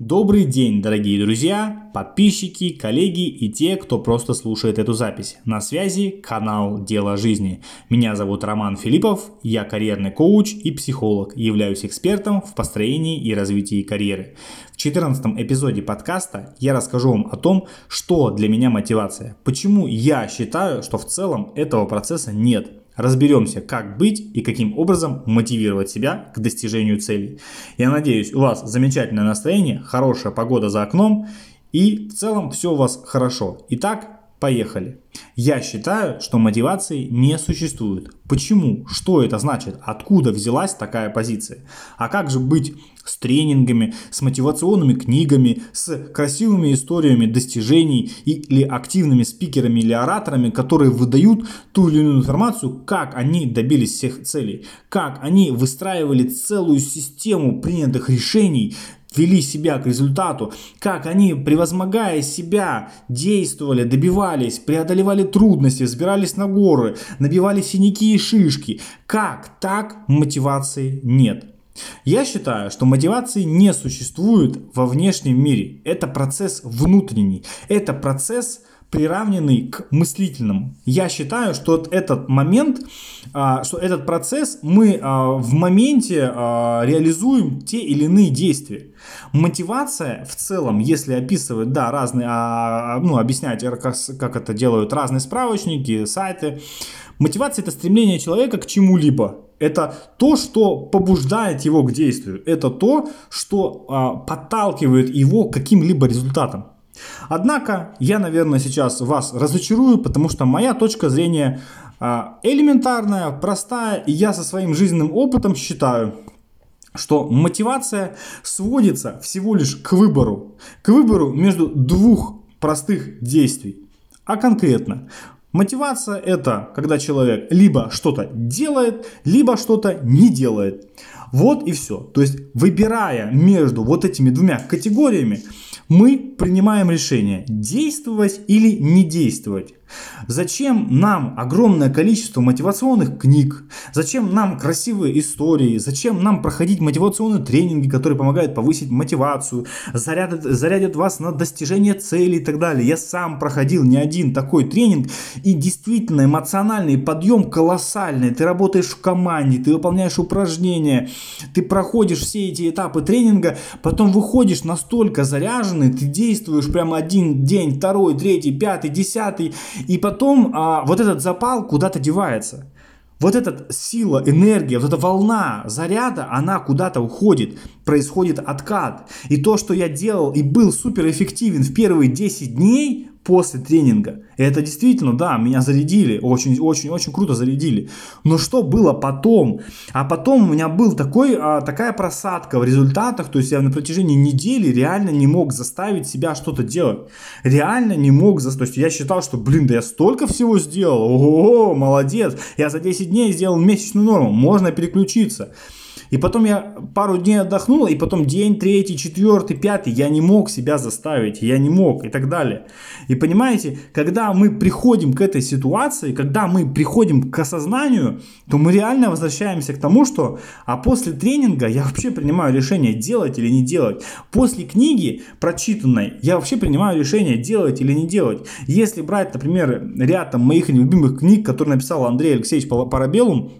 Добрый день, дорогие друзья, подписчики, коллеги и те, кто просто слушает эту запись. На связи канал «Дело жизни». Меня зовут Роман Филиппов, я карьерный коуч и психолог, являюсь экспертом в построении и развитии карьеры. В 14 эпизоде подкаста я расскажу вам о том, что для меня мотивация, почему я считаю, что в целом этого процесса нет – Разберемся, как быть и каким образом мотивировать себя к достижению целей. Я надеюсь, у вас замечательное настроение, хорошая погода за окном и в целом все у вас хорошо. Итак, Поехали. Я считаю, что мотивации не существует. Почему? Что это значит? Откуда взялась такая позиция? А как же быть с тренингами, с мотивационными книгами, с красивыми историями достижений или активными спикерами или ораторами, которые выдают ту или иную информацию, как они добились всех целей, как они выстраивали целую систему принятых решений, вели себя к результату, как они, превозмогая себя, действовали, добивались, преодолевали трудности, взбирались на горы, набивали синяки и шишки. Как так мотивации нет? Я считаю, что мотивации не существует во внешнем мире. Это процесс внутренний. Это процесс приравненный к мыслительному. Я считаю, что этот момент, а, что этот процесс мы а, в моменте а, реализуем те или иные действия. Мотивация в целом, если описывать, да, разные, ну, объяснять, как, как это делают разные справочники, сайты, мотивация это стремление человека к чему-либо. Это то, что побуждает его к действию. Это то, что подталкивает его к каким-либо результатам. Однако я, наверное, сейчас вас разочарую, потому что моя точка зрения а, элементарная, простая, и я со своим жизненным опытом считаю, что мотивация сводится всего лишь к выбору. К выбору между двух простых действий. А конкретно, мотивация это когда человек либо что-то делает, либо что-то не делает. Вот и все. То есть выбирая между вот этими двумя категориями, мы принимаем решение действовать или не действовать. Зачем нам огромное количество мотивационных книг? Зачем нам красивые истории? Зачем нам проходить мотивационные тренинги, которые помогают повысить мотивацию, зарядят, зарядят вас на достижение цели и так далее? Я сам проходил не один такой тренинг, и действительно эмоциональный подъем колоссальный. Ты работаешь в команде, ты выполняешь упражнения, ты проходишь все эти этапы тренинга, потом выходишь настолько заряженный, ты действуешь прямо один день, второй, третий, пятый, десятый, и потом а, вот этот запал куда-то девается. Вот эта сила, энергия, вот эта волна заряда, она куда-то уходит, происходит откат. И то, что я делал и был суперэффективен в первые 10 дней, после тренинга. И это действительно, да, меня зарядили, очень-очень-очень круто зарядили. Но что было потом? А потом у меня был такой, а, такая просадка в результатах, то есть я на протяжении недели реально не мог заставить себя что-то делать. Реально не мог заставить. Я считал, что, блин, да я столько всего сделал, ого, молодец, я за 10 дней сделал месячную норму, можно переключиться. И потом я пару дней отдохнул, и потом день третий, четвертый, пятый, я не мог себя заставить, я не мог и так далее. И понимаете, когда мы приходим к этой ситуации, когда мы приходим к осознанию, то мы реально возвращаемся к тому, что а после тренинга я вообще принимаю решение делать или не делать. После книги прочитанной я вообще принимаю решение делать или не делать. Если брать, например, ряд там, моих любимых книг, которые написал Андрей Алексеевич Парабеллум,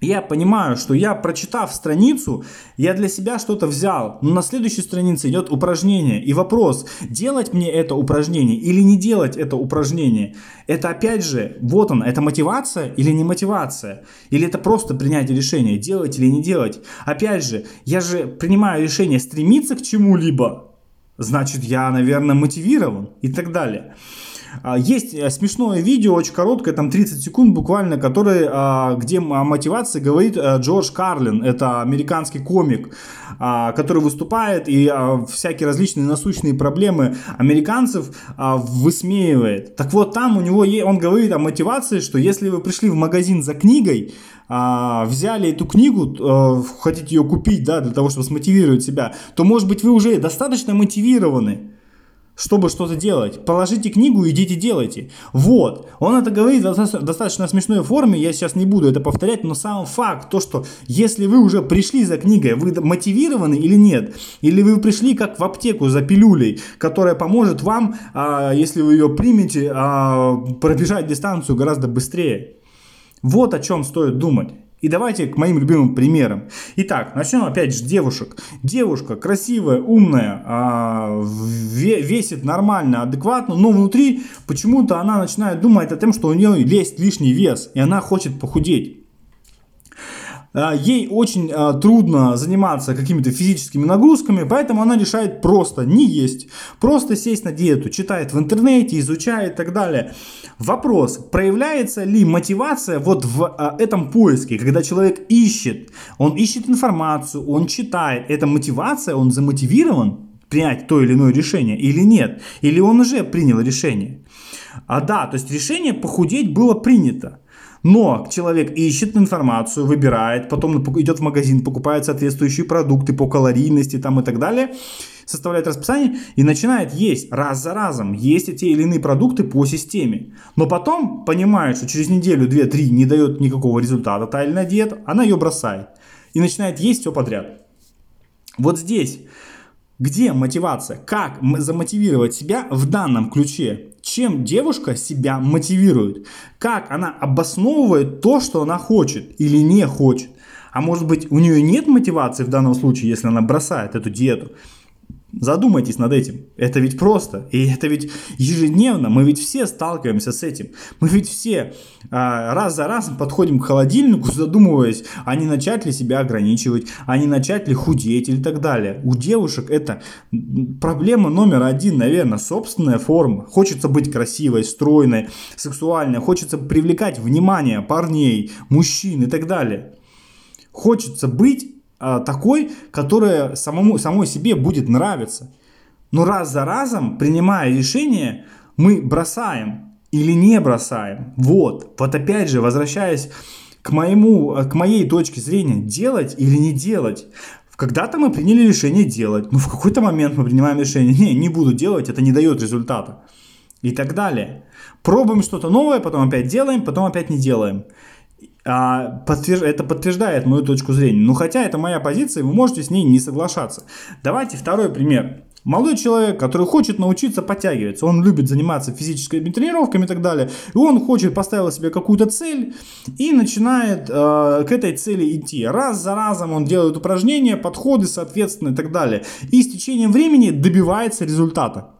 я понимаю, что я, прочитав страницу, я для себя что-то взял, но на следующей странице идет упражнение. И вопрос, делать мне это упражнение или не делать это упражнение, это опять же, вот он, это мотивация или не мотивация? Или это просто принятие решения, делать или не делать? Опять же, я же принимаю решение стремиться к чему-либо, значит я, наверное, мотивирован и так далее. А, есть э, смешное видео, очень короткое, там 30 секунд буквально, которое, а, где о мотивации говорит э, Джордж Карлин. Это американский комик, а, который выступает и всякие различные насущные проблемы американцев высмеивает. Так вот, там у него, он говорит о мотивации, что если вы пришли в магазин за книгой, взяли эту книгу, э, хотите ее купить, да, для того, чтобы смотивировать себя, то, может быть, вы уже достаточно мотивированы чтобы что-то делать. Положите книгу, идите делайте. Вот. Он это говорит в достаточно смешной форме, я сейчас не буду это повторять, но сам факт, то, что если вы уже пришли за книгой, вы мотивированы или нет, или вы пришли как в аптеку за пилюлей, которая поможет вам, а, если вы ее примете, а, пробежать дистанцию гораздо быстрее. Вот о чем стоит думать. И давайте к моим любимым примерам. Итак, начнем опять же девушек. Девушка красивая, умная, а, весит нормально, адекватно, но внутри почему-то она начинает думать о том, что у нее есть лишний вес, и она хочет похудеть. А, ей очень а, трудно заниматься какими-то физическими нагрузками, поэтому она решает просто не есть, просто сесть на диету, читает в интернете, изучает и так далее. Вопрос, проявляется ли мотивация вот в а, этом поиске, когда человек ищет, он ищет информацию, он читает, эта мотивация, он замотивирован принять то или иное решение или нет, или он уже принял решение. А да, то есть решение похудеть было принято. Но человек ищет информацию, выбирает, потом идет в магазин, покупает соответствующие продукты по калорийности там и так далее, составляет расписание и начинает есть раз за разом, есть эти или иные продукты по системе. Но потом понимает, что через неделю, две, три не дает никакого результата та или иная диета, она ее бросает и начинает есть все подряд. Вот здесь где мотивация? Как замотивировать себя в данном ключе? Чем девушка себя мотивирует, как она обосновывает то, что она хочет или не хочет. А может быть у нее нет мотивации в данном случае, если она бросает эту диету. Задумайтесь над этим. Это ведь просто. И это ведь ежедневно. Мы ведь все сталкиваемся с этим. Мы ведь все а, раз за разом подходим к холодильнику, задумываясь, а не начать ли себя ограничивать, а не начать ли худеть или так далее. У девушек это проблема номер один, наверное, собственная форма. Хочется быть красивой, стройной, сексуальной. Хочется привлекать внимание парней, мужчин и так далее. Хочется быть такой, которая самому, самой себе будет нравиться. Но раз за разом, принимая решение, мы бросаем или не бросаем. Вот, вот опять же, возвращаясь к, моему, к моей точке зрения, делать или не делать. Когда-то мы приняли решение делать, но в какой-то момент мы принимаем решение, не, не буду делать, это не дает результата. И так далее. Пробуем что-то новое, потом опять делаем, потом опять не делаем а, подтвержд... это подтверждает мою точку зрения. Но хотя это моя позиция, вы можете с ней не соглашаться. Давайте второй пример. Молодой человек, который хочет научиться подтягиваться, он любит заниматься физическими тренировками и так далее, и он хочет поставить себе какую-то цель и начинает э, к этой цели идти. Раз за разом он делает упражнения, подходы, соответственно, и так далее. И с течением времени добивается результата.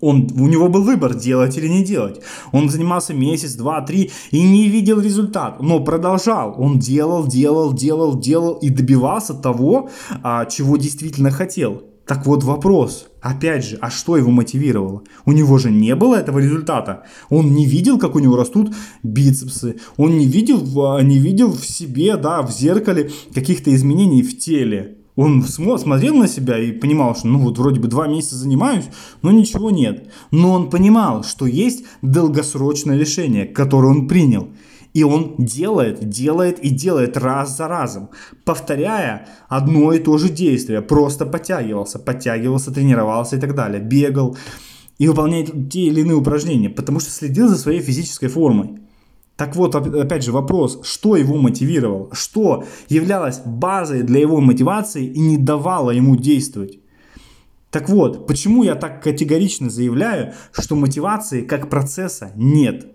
Он, у него был выбор, делать или не делать. Он занимался месяц, два, три и не видел результат, но продолжал. Он делал, делал, делал, делал и добивался того, а, чего действительно хотел. Так вот вопрос, опять же, а что его мотивировало? У него же не было этого результата. Он не видел, как у него растут бицепсы. Он не видел, не видел в себе, да, в зеркале каких-то изменений в теле. Он смотрел на себя и понимал, что ну вот вроде бы два месяца занимаюсь, но ничего нет. Но он понимал, что есть долгосрочное решение, которое он принял. И он делает, делает и делает раз за разом, повторяя одно и то же действие. Просто подтягивался, подтягивался, тренировался и так далее. Бегал и выполняет те или иные упражнения, потому что следил за своей физической формой. Так вот, опять же вопрос, что его мотивировало, что являлось базой для его мотивации и не давало ему действовать. Так вот, почему я так категорично заявляю, что мотивации как процесса нет.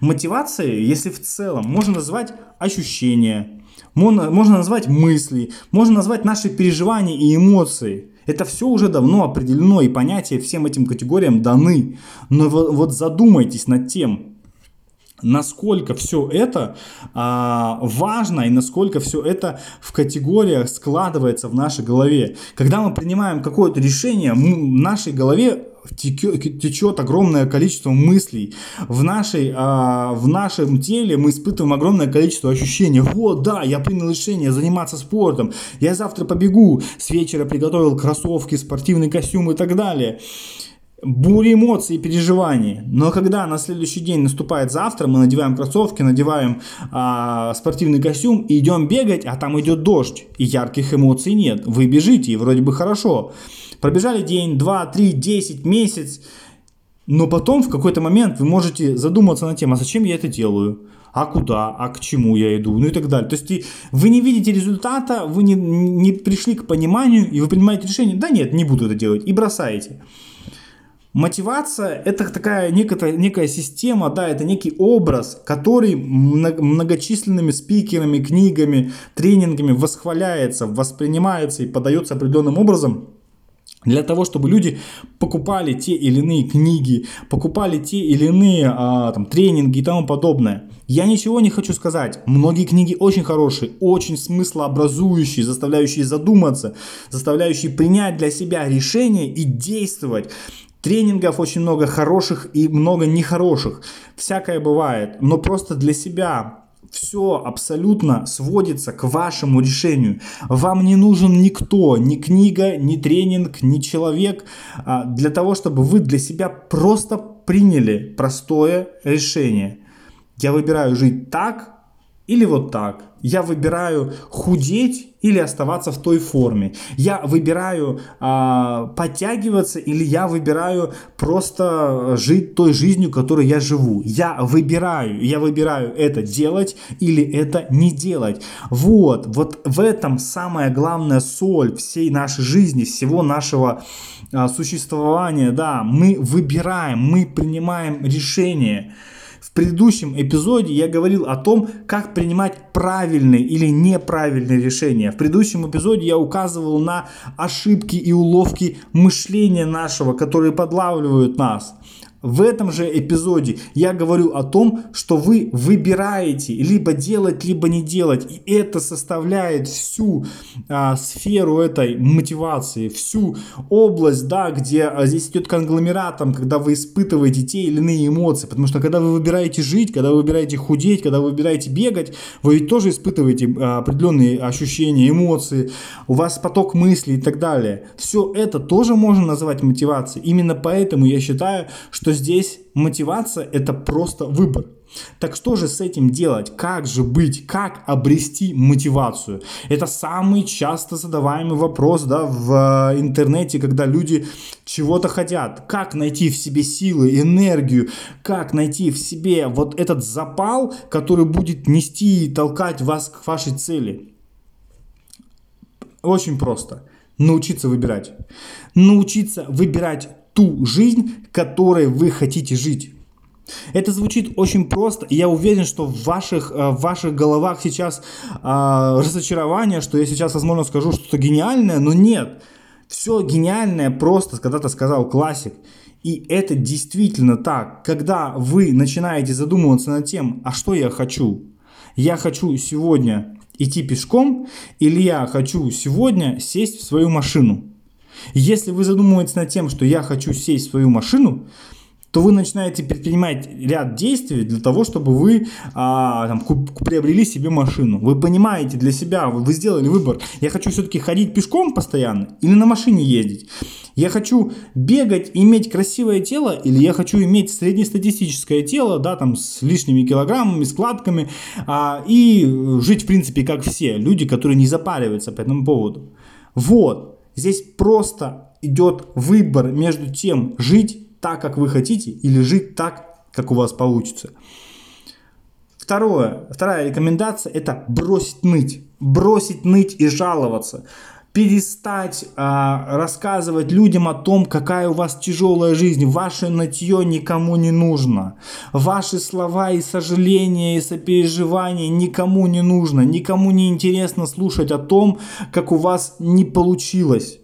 Мотивацией, если в целом, можно назвать ощущения, можно, можно назвать мысли, можно назвать наши переживания и эмоции. Это все уже давно определено и понятия всем этим категориям даны. Но вот задумайтесь над тем, насколько все это а, важно и насколько все это в категориях складывается в нашей голове. Когда мы принимаем какое-то решение, в нашей голове течет огромное количество мыслей. В, нашей, а, в нашем теле мы испытываем огромное количество ощущений. Вот, да, я принял решение заниматься спортом. Я завтра побегу. С вечера приготовил кроссовки, спортивный костюм и так далее бури эмоций и переживаний. Но когда на следующий день наступает завтра, мы надеваем кроссовки, надеваем а, спортивный костюм и идем бегать, а там идет дождь, и ярких эмоций нет. Вы бежите, и вроде бы хорошо. Пробежали день, два, три, десять, месяц, но потом в какой-то момент вы можете задуматься над тем, а зачем я это делаю? а куда, а к чему я иду, ну и так далее. То есть вы не видите результата, вы не, не пришли к пониманию, и вы принимаете решение, да нет, не буду это делать, и бросаете. Мотивация – это такая некая, некая система, да, это некий образ, который многочисленными спикерами, книгами, тренингами восхваляется, воспринимается и подается определенным образом – для того, чтобы люди покупали те или иные книги, покупали те или иные а, там, тренинги и тому подобное. Я ничего не хочу сказать. Многие книги очень хорошие, очень смыслообразующие, заставляющие задуматься, заставляющие принять для себя решение и действовать. Тренингов очень много хороших и много нехороших. Всякое бывает. Но просто для себя все абсолютно сводится к вашему решению. Вам не нужен никто, ни книга, ни тренинг, ни человек а, для того, чтобы вы для себя просто приняли простое решение. Я выбираю жить так или вот так. Я выбираю худеть или оставаться в той форме. Я выбираю э, подтягиваться или я выбираю просто жить той жизнью, которой я живу. Я выбираю, я выбираю это делать или это не делать. Вот, вот в этом самая главная соль всей нашей жизни, всего нашего э, существования. Да, мы выбираем, мы принимаем решение. В предыдущем эпизоде я говорил о том, как принимать правильные или неправильные решения. В предыдущем эпизоде я указывал на ошибки и уловки мышления нашего, которые подлавливают нас. В этом же эпизоде я говорю о том, что вы выбираете либо делать, либо не делать. И это составляет всю а, сферу этой мотивации, всю область, да, где а, здесь идет конгломератом, когда вы испытываете те или иные эмоции. Потому что когда вы выбираете жить, когда вы выбираете худеть, когда вы выбираете бегать, вы ведь тоже испытываете а, определенные ощущения, эмоции, у вас поток мыслей и так далее. Все это тоже можно назвать мотивацией. Именно поэтому я считаю, что здесь мотивация это просто выбор. Так что же с этим делать? Как же быть? Как обрести мотивацию? Это самый часто задаваемый вопрос да, в э, интернете, когда люди чего-то хотят. Как найти в себе силы, энергию? Как найти в себе вот этот запал, который будет нести и толкать вас к вашей цели? Очень просто. Научиться выбирать. Научиться выбирать ту жизнь, которой вы хотите жить. Это звучит очень просто, и я уверен, что в ваших, э, в ваших головах сейчас э, разочарование, что я сейчас, возможно, скажу что-то гениальное, но нет. Все гениальное просто когда-то сказал классик. И это действительно так. Когда вы начинаете задумываться над тем, а что я хочу? Я хочу сегодня идти пешком или я хочу сегодня сесть в свою машину? Если вы задумываетесь над тем, что я хочу сесть в свою машину, то вы начинаете предпринимать ряд действий для того, чтобы вы а, там, приобрели себе машину. Вы понимаете для себя, вы, вы сделали выбор. Я хочу все-таки ходить пешком постоянно или на машине ездить. Я хочу бегать иметь красивое тело, или я хочу иметь среднестатистическое тело, да, там с лишними килограммами, складками, а, и жить, в принципе, как все люди, которые не запариваются по этому поводу. Вот. Здесь просто идет выбор между тем, жить так, как вы хотите, или жить так, как у вас получится. Второе, вторая рекомендация – это бросить ныть. Бросить ныть и жаловаться перестать а, рассказывать людям о том, какая у вас тяжелая жизнь. Ваше нытье никому не нужно. Ваши слова и сожаления, и сопереживания никому не нужно. Никому не интересно слушать о том, как у вас не получилось.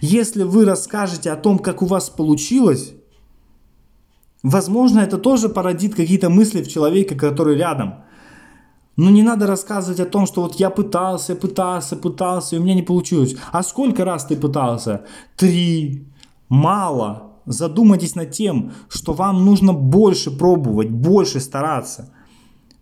Если вы расскажете о том, как у вас получилось, возможно, это тоже породит какие-то мысли в человеке, который рядом – но не надо рассказывать о том, что вот я пытался, пытался, пытался, и у меня не получилось. А сколько раз ты пытался? Три. Мало. Задумайтесь над тем, что вам нужно больше пробовать, больше стараться,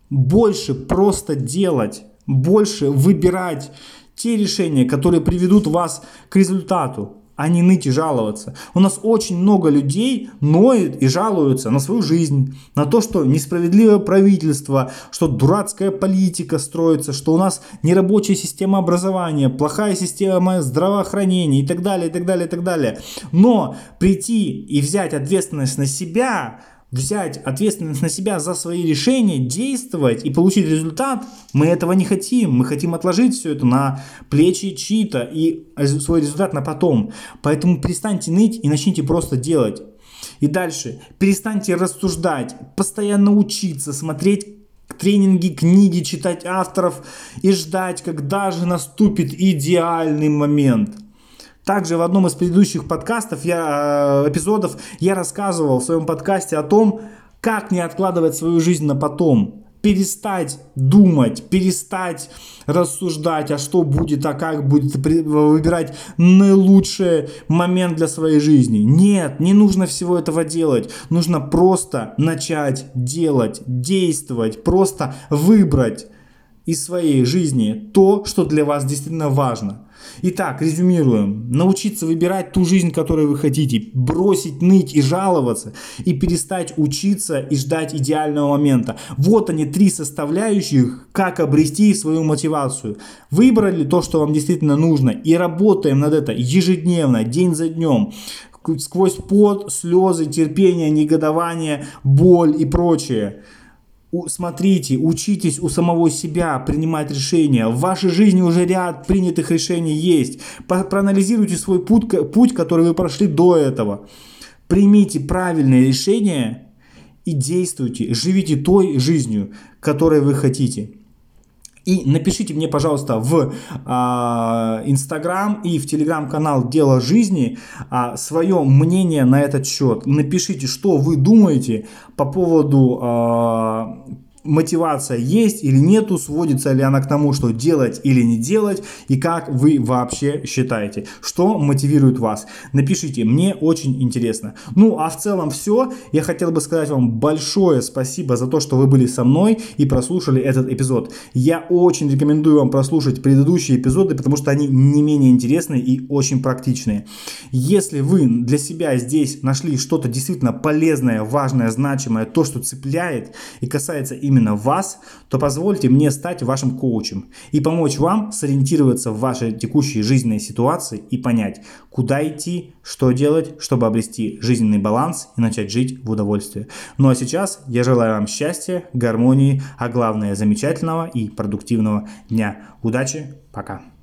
больше просто делать, больше выбирать те решения, которые приведут вас к результату, а не ныть и жаловаться. У нас очень много людей ноет и жалуются на свою жизнь, на то, что несправедливое правительство, что дурацкая политика строится, что у нас нерабочая система образования, плохая система здравоохранения и так далее, и так далее, и так далее. Но прийти и взять ответственность на себя взять ответственность на себя за свои решения, действовать и получить результат, мы этого не хотим. Мы хотим отложить все это на плечи чьи-то и свой результат на потом. Поэтому перестаньте ныть и начните просто делать. И дальше, перестаньте рассуждать, постоянно учиться, смотреть тренинги, книги, читать авторов и ждать, когда же наступит идеальный момент – также в одном из предыдущих подкастов, я, э, эпизодов, я рассказывал в своем подкасте о том, как не откладывать свою жизнь на потом. Перестать думать, перестать рассуждать, а что будет, а как будет, выбирать наилучший момент для своей жизни. Нет, не нужно всего этого делать. Нужно просто начать делать, действовать, просто выбрать из своей жизни то, что для вас действительно важно. Итак, резюмируем. Научиться выбирать ту жизнь, которую вы хотите. Бросить ныть и жаловаться. И перестать учиться и ждать идеального момента. Вот они, три составляющих, как обрести свою мотивацию. Выбрали то, что вам действительно нужно. И работаем над это ежедневно, день за днем сквозь пот, слезы, терпение, негодование, боль и прочее смотрите, учитесь у самого себя принимать решения. В вашей жизни уже ряд принятых решений есть. Проанализируйте свой путь, путь, который вы прошли до этого. Примите правильные решения и действуйте. Живите той жизнью, которой вы хотите. И напишите мне, пожалуйста, в а, Инстаграм и в Телеграм-канал «Дело жизни» а, свое мнение на этот счет. Напишите, что вы думаете по поводу а, мотивация есть или нету, сводится ли она к тому, что делать или не делать, и как вы вообще считаете, что мотивирует вас. Напишите, мне очень интересно. Ну, а в целом все. Я хотел бы сказать вам большое спасибо за то, что вы были со мной и прослушали этот эпизод. Я очень рекомендую вам прослушать предыдущие эпизоды, потому что они не менее интересные и очень практичные. Если вы для себя здесь нашли что-то действительно полезное, важное, значимое, то, что цепляет и касается именно именно вас, то позвольте мне стать вашим коучем и помочь вам сориентироваться в вашей текущей жизненной ситуации и понять, куда идти, что делать, чтобы обрести жизненный баланс и начать жить в удовольствии. Ну а сейчас я желаю вам счастья, гармонии, а главное замечательного и продуктивного дня. Удачи, пока!